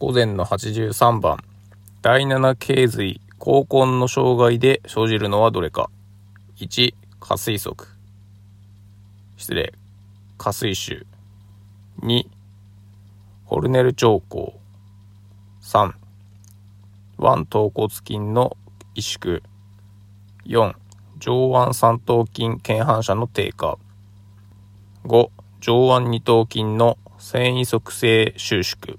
午前の83番。第7頸髄、高根の障害で生じるのはどれか。1、下水足。失礼。下水腫。2、ホルネル兆候。3、腕頭骨筋の萎縮。4、上腕三頭筋腱反射の低下。5、上腕二頭筋の繊維側性収縮。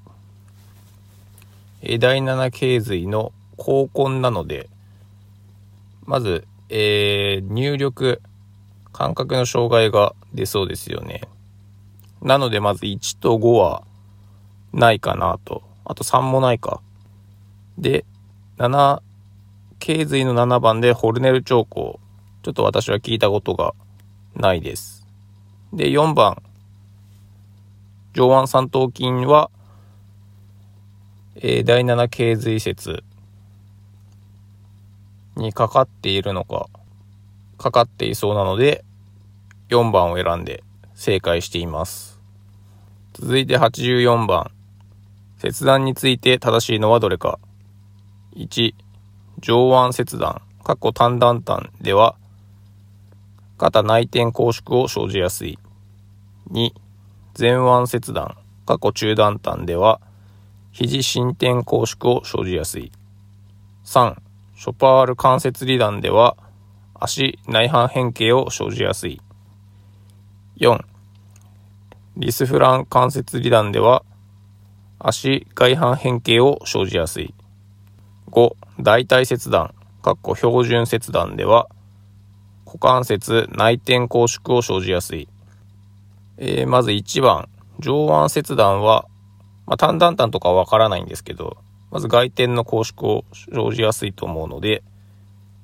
え第7頸髄の高根なので、まず、えー、入力、感覚の障害が出そうですよね。なので、まず1と5はないかなと。あと3もないか。で、7、頸髄の7番でホルネル兆候。ちょっと私は聞いたことがないです。で、4番、上腕三頭筋は、えー、第7頸髄節にかかっているのか、かかっていそうなので、4番を選んで正解しています。続いて84番。切断について正しいのはどれか。1、上腕切断、過去単断端では、肩内転拘縮を生じやすい。2、前腕切断、過去中断端では、肘伸展拘縮を生じやすい。3、ショパール関節離断では、足内反変形を生じやすい。4、リスフラン関節離断では、足外反変形を生じやすい。5、大腿切断、かっこ標準切断では、股関節内転拘縮を生じやすい。えー、まず1番、上腕切断は、まあ、単断端とかはわからないんですけど、まず外転の拘縮を生じやすいと思うので、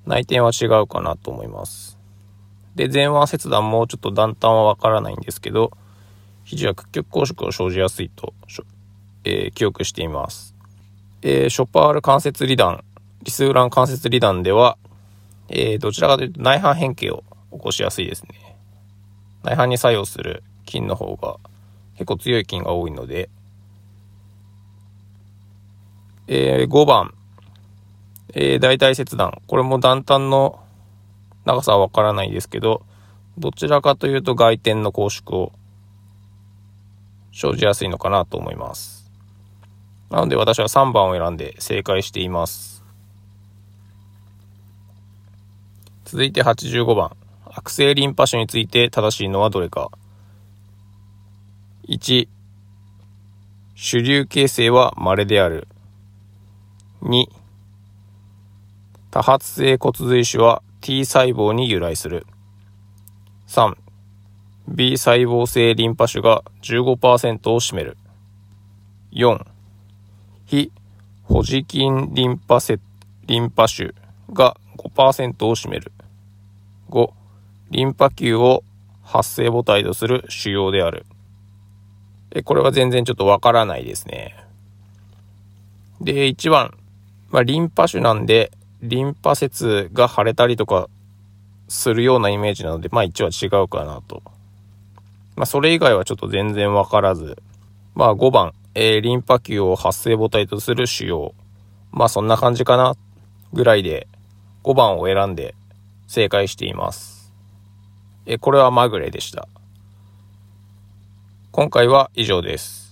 内転は違うかなと思います。で、前腕切断もちょっと断端はわからないんですけど、肘は屈曲拘縮を生じやすいと、えー、記憶しています。えー、ショパール関節離断、リスウラン関節離断では、えー、どちらかというと内反変形を起こしやすいですね。内反に作用する筋の方が結構強い筋が多いので、えー、5番、えー、大体切断。これも断端の長さはわからないですけど、どちらかというと外転の拘縮を生じやすいのかなと思います。なので私は3番を選んで正解しています。続いて85番。悪性リンパ腫について正しいのはどれか。1、主流形成は稀である。2、多発性骨髄腫は T 細胞に由来する。3、B 細胞性リンパ腫が15%を占める。4、非ホジキンリンパセリンパ腫が5%を占める。5、リンパ球を発生母体とする腫瘍である。で、これは全然ちょっとわからないですね。で、1番。まあ、リンパ腫なんで、リンパ節が腫れたりとかするようなイメージなので、まあ1は違うかなと。まあそれ以外はちょっと全然わからず。まあ5番、えー、リンパ球を発生母体とする腫瘍。まあそんな感じかな、ぐらいで5番を選んで正解しています。え、これはまぐれでした。今回は以上です。